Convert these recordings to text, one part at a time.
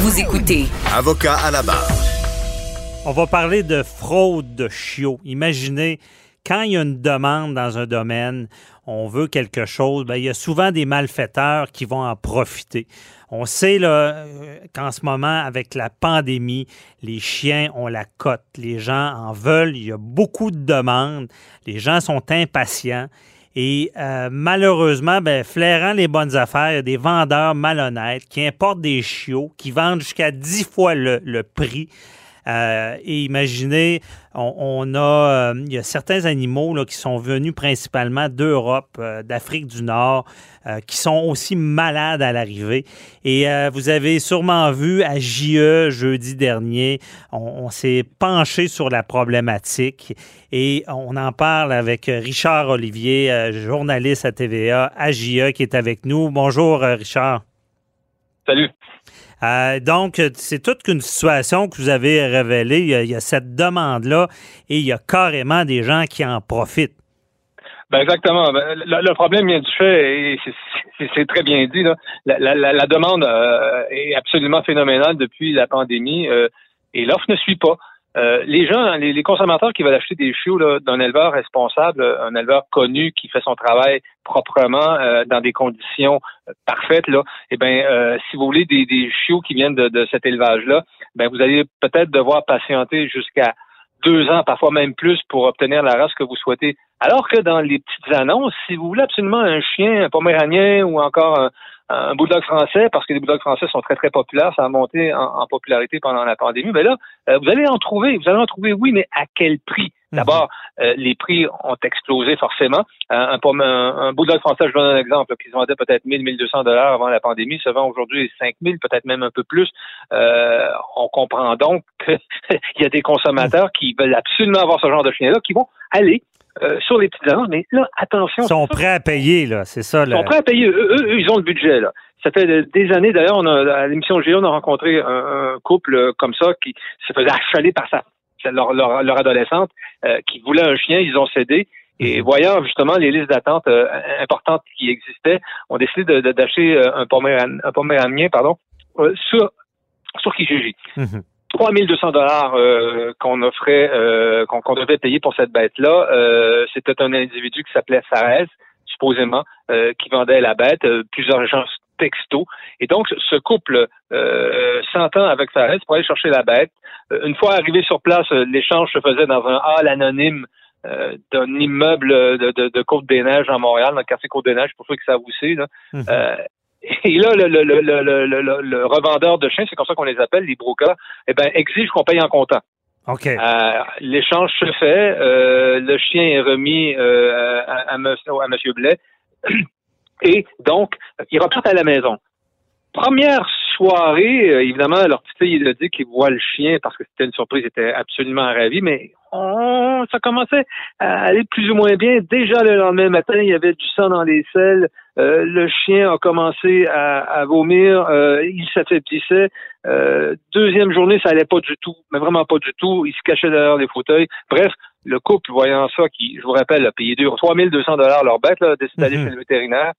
Vous écoutez Avocat à la barre. On va parler de fraude de chiots. Imaginez, quand il y a une demande dans un domaine, on veut quelque chose, bien, il y a souvent des malfaiteurs qui vont en profiter. On sait là, euh, qu'en ce moment, avec la pandémie, les chiens ont la cote. Les gens en veulent. Il y a beaucoup de demandes. Les gens sont impatients. Et euh, malheureusement, ben, flairant les bonnes affaires, il y a des vendeurs malhonnêtes qui importent des chiots, qui vendent jusqu'à 10 fois le, le prix. Euh, et imaginez, on, a, euh, il y a certains animaux là, qui sont venus principalement d'Europe, euh, d'Afrique du Nord, qui sont aussi malades à l'arrivée. Et vous avez sûrement vu à JE jeudi dernier, on, on s'est penché sur la problématique et on en parle avec Richard Olivier, journaliste à TVA, à JE, qui est avec nous. Bonjour, Richard. Salut. Euh, donc, c'est toute une situation que vous avez révélée. Il y a, cette demande-là et il y a carrément des gens qui en profitent. Ben exactement. Ben, le, problème vient du fait, et c'est- très bien dit, là. La demande euh, est absolument phénoménale depuis la pandémie euh, et l'offre ne suit pas. Euh, les gens, les, les consommateurs qui veulent acheter des chiots d'un éleveur responsable, un éleveur connu qui fait son travail proprement euh, dans des conditions euh, parfaites, là, eh ben, euh, si vous voulez des, des chiots qui viennent de, de cet élevage-là, ben vous allez peut-être devoir patienter jusqu'à deux ans, parfois même plus, pour obtenir la race que vous souhaitez. Alors que dans les petites annonces, si vous voulez absolument un chien, un poméranien ou encore un, un bulldog français, parce que les bulldogs français sont très, très populaires, ça a monté en, en popularité pendant la pandémie, ben là, euh, vous allez en trouver, vous allez en trouver, oui, mais à quel prix? D'abord, euh, les prix ont explosé forcément. Euh, un, un, un bulldog français, je donne un exemple, qui se vendait peut-être 1000, 1200 dollars avant la pandémie, se vend aujourd'hui 5000, peut-être même un peu plus. Euh, on comprend donc qu'il y a des consommateurs qui veulent absolument avoir ce genre de chien-là, qui vont aller euh, sur les petites annonces, mais là, attention. Ils sont prêts à payer, là. C'est ça. Ils le- sont prêts à payer. Eux, eux, eux, ils ont le budget, là. Ça fait de- des années, d'ailleurs, on a, à l'émission G, on a rencontré un, un couple euh, comme ça qui se faisait achaler par sa, leur, leur, leur adolescente euh, qui voulait un chien, ils ont cédé. Et voyant justement les listes d'attente euh, importantes qui existaient, on décidé de- de- d'acheter un, poméran, un poméranien pardon, euh, sur, sur Kijiji. Mhm. 3200 dollars euh, qu'on offrait, euh, qu'on devait payer pour cette bête-là. Euh, C'était un individu qui s'appelait Sarez, supposément, euh, qui vendait la bête, euh, plusieurs gens texto. Et donc, ce couple euh, s'entend avec Sarez pour aller chercher la bête. Une fois arrivé sur place, l'échange se faisait dans un hall anonyme euh, d'un immeuble de, de, de Côte-des-Neiges à Montréal, dans le quartier Côte-des-Neiges, pour ceux qui savent où c'est. là. Et là, le, revendeur de chiens, c'est comme ça qu'on les appelle, les brokers, eh ben, exige qu'on paye en comptant. OK. Euh, L'échange se fait, euh, le chien est remis euh, à, monsieur Blais, et donc, ils repartent à la maison. Première soirée, évidemment, leur petite fille, il a dit qu'il voit le chien parce que c'était une surprise, il était absolument ravi, mais on- ça commençait à aller plus ou moins bien. Déjà le lendemain matin, il y avait du sang dans les selles, euh, le chien a commencé à, à vomir, euh, il s'affaiblissait. Euh, deuxième journée, ça allait pas du tout, mais vraiment pas du tout. Il se cachait derrière les fauteuils. Bref, le couple, voyant ça, qui, je vous rappelle, a payé 3200 dollars leur bête, là, a décidé d'aller Mhm. chez le vétérinaire.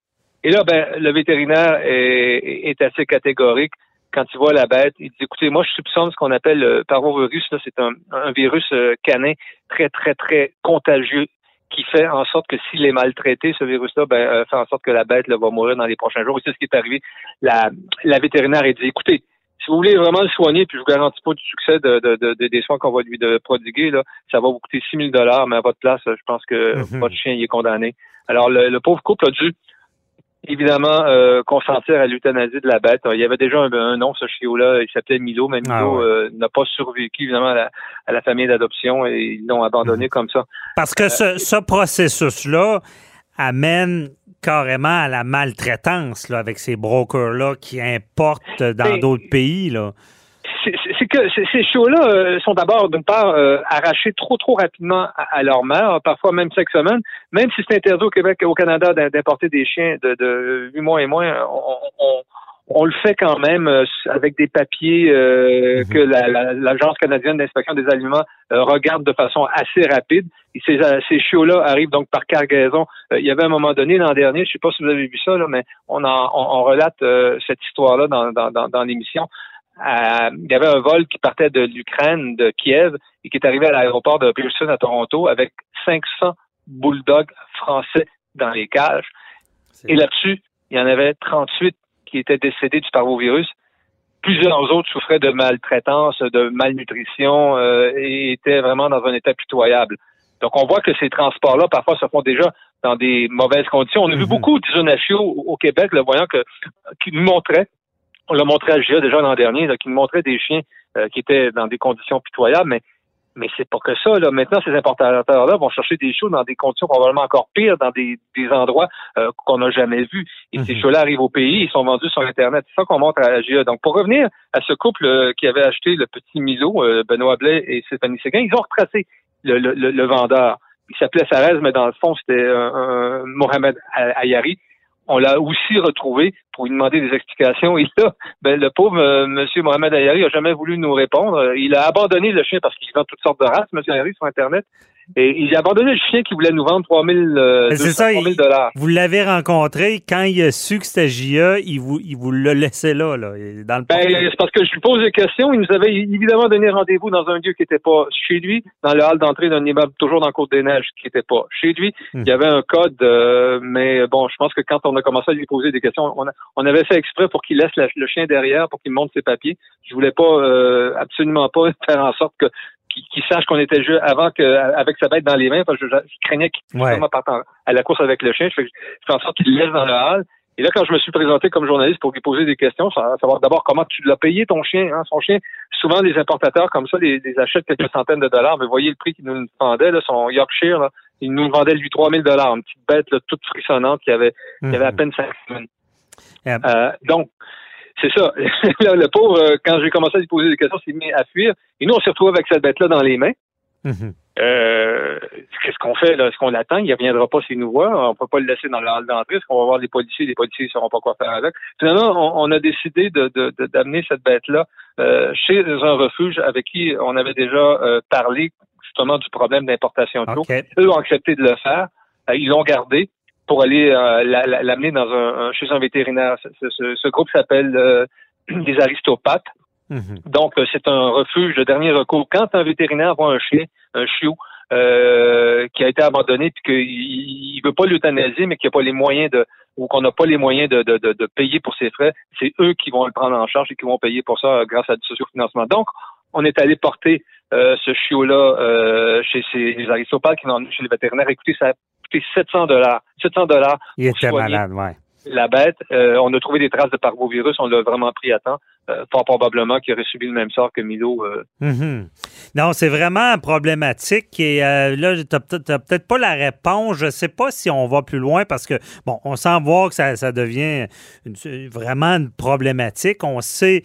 Et là, ben, le vétérinaire est, est assez catégorique quand il voit la bête. Il dit, écoutez, moi, je soupçonne ce qu'on appelle le parvovirus. Là, c'est un, un virus euh, canin très, très, très contagieux qui fait en sorte que s'il est maltraité, ce virus-là, ben, euh, fait en sorte que la bête là, va mourir dans les prochains jours. Et c'est ce qui est arrivé. La, la vétérinaire a dit, écoutez, si vous voulez vraiment le soigner, puis je vous garantis pas du succès de, de- de- de- des soins qu'on va lui prodiguer, là, ça va vous coûter 6 000 dollars, mais à votre place, je pense que Mhm. votre chien il est condamné. Alors, le, le pauvre couple a dû évidemment euh, consentir à l'euthanasie de la bête. Il y avait déjà un, un nom, ce chiot-là, il s'appelait Milo, mais Milo Ah ouais. euh, n'a pas survécu évidemment à la, à la famille d'adoption et ils l'ont abandonné Mhm. comme ça. Parce que ce, ce processus-là amène carrément à la maltraitance là, avec ces brokers-là qui importent dans d'autres pays. Là. Que ces- chiots-là euh, sont d'abord, d'une part, euh, arrachés trop, trop rapidement à, leur mère, parfois même cinq semaines. Même si c'est interdit au Québec et au Canada d'im- d'importer des chiens de, de 8 mois et moins, on, on- on le fait quand même euh, avec des papiers euh, Mhm. que la- la- l'Agence canadienne d'inspection des aliments euh, regarde de façon assez rapide. Et ces, ces chiots-là arrivent donc par cargaison. Euh, il y avait un moment donné l'an dernier, je sais pas si vous avez vu ça, là, mais on, en, on, on relate euh, cette histoire-là dans, dans, dans, dans l'émission. Il y avait un vol qui partait de l'Ukraine, de Kiev, et qui est arrivé à l'aéroport de Pearson à Toronto avec 500 bulldogs français dans les cages. Et là-dessus, il y en avait 38 qui étaient décédés du parvovirus. Plusieurs autres souffraient de maltraitance, de malnutrition euh, et étaient vraiment dans un état pitoyable. Donc, on voit que ces transports-là, parfois, se font déjà dans des mauvaises conditions. On a vu Mhm. beaucoup chiots au Québec, le voyant que, qui nous montraient, on l'a montré à GIA déjà l'an dernier, là, qui nous montrait des chiens euh, qui étaient dans des conditions pitoyables, mais mais c'est pas que ça. Là. Maintenant, ces importateurs-là vont chercher des chiots dans des conditions probablement encore pires, dans des, des endroits euh, qu'on n'a jamais vus. Et ces Mhm. chiots-là arrivent au pays, ils sont vendus sur Internet. C'est ça qu'on montre à la GIA. Donc, pour revenir à ce couple euh, qui avait acheté le petit Milo, euh, Benoît Blais et Stéphanie Séguin, ils ont retracé le, le, le- le vendeur. Il s'appelait Sarez, mais dans le fond, c'était Mohamed Ayari. On l'a aussi retrouvé pour lui demander des explications. Et là, ben, le pauvre euh, Monsieur Mohamed Ayari a jamais voulu nous répondre. Il a abandonné le chien parce qu'il vend toutes sortes de races, Monsieur Ayari, sur Internet. Et il a abandonné le chien qui voulait nous vendre 3000 euh, Mais c'est 200, ça, 3000 il- dollars. Vous l'avez rencontré quand il a su que c'était JA, il vous, il vous l'a laissé là, là, dans le Ben, c'est parce que je lui pose des questions. Il nous avait évidemment donné rendez-vous dans un lieu qui n'était pas chez lui, dans le hall d'entrée d'un immeuble toujours dans Côte-des-Neiges qui n'était pas chez lui. Hmm. Il y avait un code, euh, mais bon, je pense que quand on a commencé à lui poser des questions, on, a- on avait fait exprès pour qu'il laisse la- le chien derrière, pour qu'il monte ses papiers. Je voulais pas, euh, absolument pas faire en sorte que qu'il sache qu'on était jeu avant que avec sa bête dans les mains, parce que je, je craignais qu'il Ouais. parte à la course avec le chien. Je fais, je fais en sorte qu'il le laisse dans le hall. Et là, quand je me suis présenté comme journaliste pour lui poser des questions, savoir d'abord comment tu l'as payé ton chien, hein, son chien. Souvent, les importateurs comme ça, les, les achètent quelques centaines de dollars. Mais voyez le prix qu'il nous vendait, là, son Yorkshire, là, il nous vendait lui 3000 dollars, une petite bête là, toute frissonnante qui avait, qui avait à Mhm. peine cinq semaines. Yep. Euh, donc, c'est ça. Là, le pauvre, euh, quand j'ai commencé à lui poser des questions, s'est mis à fuir. Et nous, on s'est retrouvés avec cette bête-là dans les mains. Mhm. Euh, qu'est-ce qu'on fait là? Est-ce qu'on l'attend? Il ne reviendra pas s'il nous voit. On peut pas le laisser dans le hall d'entrée. Est-ce qu'on va voir les policiers? Les policiers ne sauront pas quoi faire avec. Finalement, on, on a décidé de, de- de- d'amener cette bête-là euh, chez un refuge avec qui on avait déjà euh, parlé justement du problème d'importation de l'eau. Eux ont accepté de le faire. Ils l'ont gardé pour aller euh, la- la- l'amener dans un, un- chez un vétérinaire. Ce, ce- ce groupe s'appelle euh, les aristopathes. Mhm. Donc, euh, c'est un refuge de dernier recours. Quand un vétérinaire voit un chien, un chiot, euh, qui a été abandonné puis qu'il il veut pas l'euthanasier, mais qu'il n'a pas les moyens de ou qu'on n'a pas les moyens de, de, de, de payer pour ses frais, c'est eux qui vont le prendre en charge et qui vont payer pour ça euh, grâce à du sociofinancement. Donc, on est allé porter euh, ce chiot-là euh, chez ces, les aristopathes qui chez les vétérinaires. Écoutez, ça a coûté 700 dollars. 700 dollars Il était malade, ouais. la bête. Euh, on a trouvé des traces de parvovirus. On l'a vraiment pris à temps. Euh, fort probablement qu'il aurait subi le même sort que Milo. euh, Mhm. Non, c'est vraiment problématique. Et euh, là, tu n'as peut-être pas la réponse. Je ne sais pas si on va plus loin parce que, bon, on sent voir que ça, devient vraiment une problématique. On sait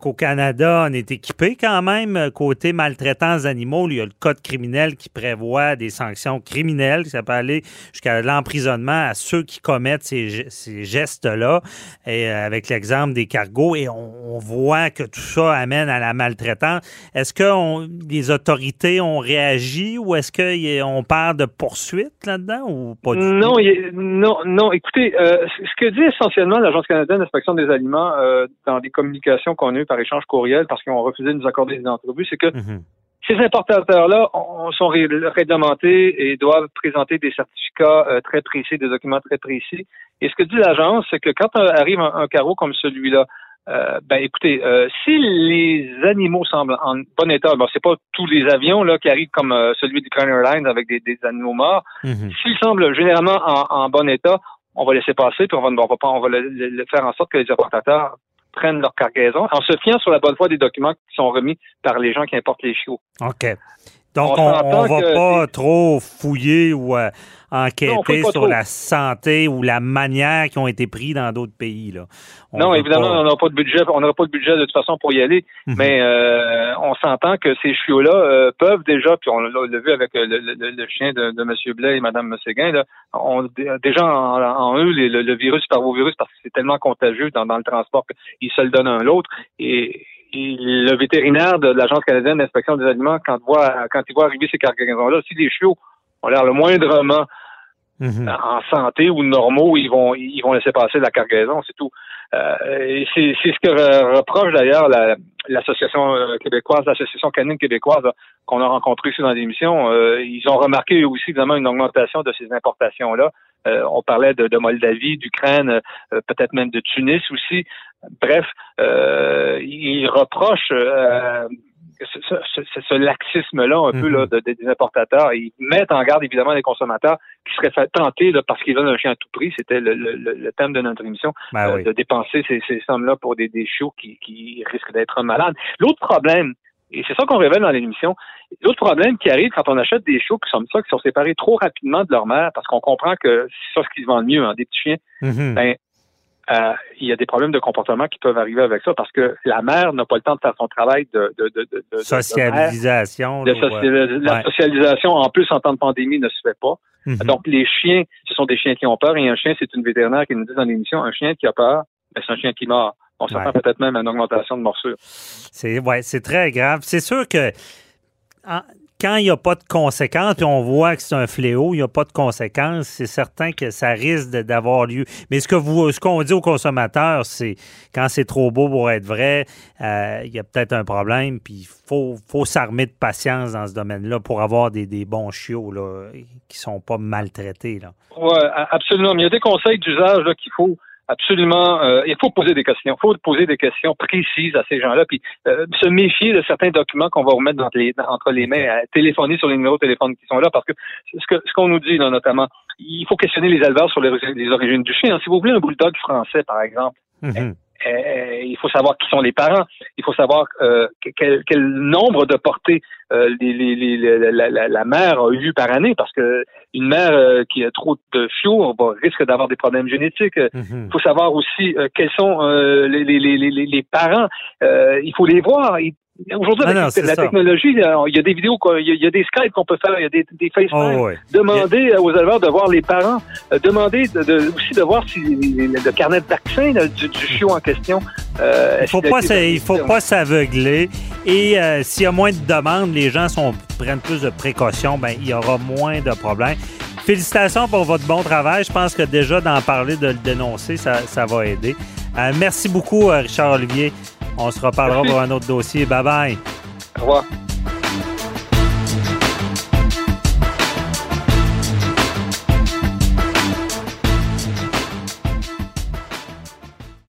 qu'au Canada, on est équipé quand même côté maltraitance d'animaux. Il y a le code criminel qui prévoit des sanctions criminelles. Ça peut aller jusqu'à l'emprisonnement à ceux qui commettent ces, ge- ces gestes-là. Et avec l'exemple des cargos, et on voit que tout ça amène à la maltraitance. Est-ce que on- les autorités ont réagi ou est-ce qu'on parle de poursuite là-dedans ou pas du non, tout? il non, non. Écoutez, euh, ce que dit essentiellement l'Agence canadienne d'inspection des aliments euh, dans des communications qu'on a eues par échange courriel parce qu'ils ont refusé de nous accorder des entrevues, c'est que Mhm. Ces importateurs-là on- sont ré- réglementés et doivent présenter des certificats euh, très précis, des documents très précis. Et ce que dit l'agence, c'est que quand arrive un, un carreau comme celui-là, euh, ben écoutez, euh, si les animaux semblent en bon état, bon c'est pas tous les avions là qui arrivent comme euh, celui du Crown Airlines avec des, des animaux morts. Mhm. S'ils semblent généralement en, en bon état, on va laisser passer, puis on va, on va, pas- on va le, le- le faire en sorte que les importateurs prennent leur cargaison en se fiant sur la bonne foi des documents qui sont remis par les gens qui importent les chiots. OK. Donc, on ne va pas trop fouiller ou euh, enquêter sur la santé ou la manière qui ont été pris dans d'autres pays. Là. non, évidemment, on n'aura pas de budget. On n'aura pas de budget de toute façon pour y aller. Mhm. Mais euh, on s'entend que ces chiots-là euh, peuvent déjà, puis on l'a vu avec le, chien de, de, M. Blais et Mme Séguin, là, déjà en, eux le, virus parvovirus parce que c'est tellement contagieux dans, le transport qu'ils se le donnent un l'autre. Et, le vétérinaire de l'Agence canadienne d'inspection des aliments, quand, voit, quand il voit arriver ces cargaisons-là, si les chiots ont l'air le moindrement mhm. en santé ou normaux, ils vont ils vont laisser passer la cargaison, c'est tout. Euh, c'est ce que reproche d'ailleurs l'association euh, québécoise, l'association canine québécoise qu'on a rencontrée ici dans l'émission. Euh, ils ont remarqué aussi évidemment une augmentation de ces importations-là. Euh, on parlait de, de Moldavie, d'Ukraine, peut-être même de Tunis aussi. Bref, ils reprochent ce, ce, laxisme-là, un peu là, mhm. des importateurs. Ils mettent en garde évidemment les consommateurs qui seraient tentés là, parce qu'ils veulent un chien à tout prix. C'était le, le, thème de notre émission, ben euh, de dépenser ces, ces sommes-là pour des, des chiots qui, qui risquent d'être malades. L'autre problème, et c'est ça qu'on révèle dans l'émission. L'autre problème qui arrive quand on achète des chiots qui sont ça, qui sont séparés trop rapidement de leur mère, parce qu'on comprend que c'est ça ce qui se vend le mieux, hein, des petits chiens, mhm. ben, euh, il y a des problèmes de comportement qui peuvent arriver avec ça parce que la mère n'a pas le temps de faire son travail de, de, de, de socialisation. la socialisation, en plus, en temps de pandémie, ne se fait pas. Mhm. Donc, les chiens, ce sont des chiens qui ont peur et un chien, c'est une vétérinaire qui nous dit dans l'émission, un chien qui a peur, ben, c'est un chien qui mord. On s'attend peut-être même à une augmentation de morsure. C'est ouais, c'est très grave. C'est sûr que quand il n'y a pas de conséquences, puis on voit que c'est un fléau, il n'y a pas de conséquences, c'est certain que ça risque d'avoir lieu. Mais ce que vous, ce qu'on dit aux consommateurs, c'est quand c'est trop beau pour être vrai, euh, il y a peut-être un problème, puis il faut, faut s'armer de patience dans ce domaine-là pour avoir des, bons chiots là, qui sont pas maltraités. Oui, absolument. Mais il y a des conseils d'usage qu'il faut absolument, euh, il faut poser des questions. Il faut poser des questions précises à ces gens-là, puis euh, se méfier de certains documents qu'on va remettre entre les, entre les mains, téléphoner sur les numéros de téléphone qui sont là, parce que ce que ce qu'on nous dit là, notamment, il faut questionner les éleveurs sur les, origines du chien. Si vous voulez un bulldog français, par exemple, mm-hmm. Euh, il faut savoir qui sont les parents. Il faut savoir euh, quel, quel, nombre de portées euh, les, les, les, la, la, mère a eu par année, parce que une mère euh, qui a trop de chiots risque d'avoir des problèmes génétiques. Mhm. Il faut savoir aussi quels sont les, les, parents. il faut les voir. Aujourd'hui, la technologie, il y a des vidéos, il y a, des Skype qu'on peut faire, il y a des, des FaceTime. Oh, Demander aux éleveurs de voir les parents. Euh, demander de, aussi de voir si le carnet de vaccin du, chiot en question. Euh, il faut pas, il faut pas s'aveugler. Et euh, s'il y a moins de demandes, les gens sont, prennent plus de précautions, ben il y aura moins de problèmes. Félicitations pour votre bon travail. Je pense que déjà d'en parler, de le dénoncer, ça, ça va aider. merci beaucoup, Richard Olivier. On se reparlera pour un autre dossier. Bye bye. Au revoir.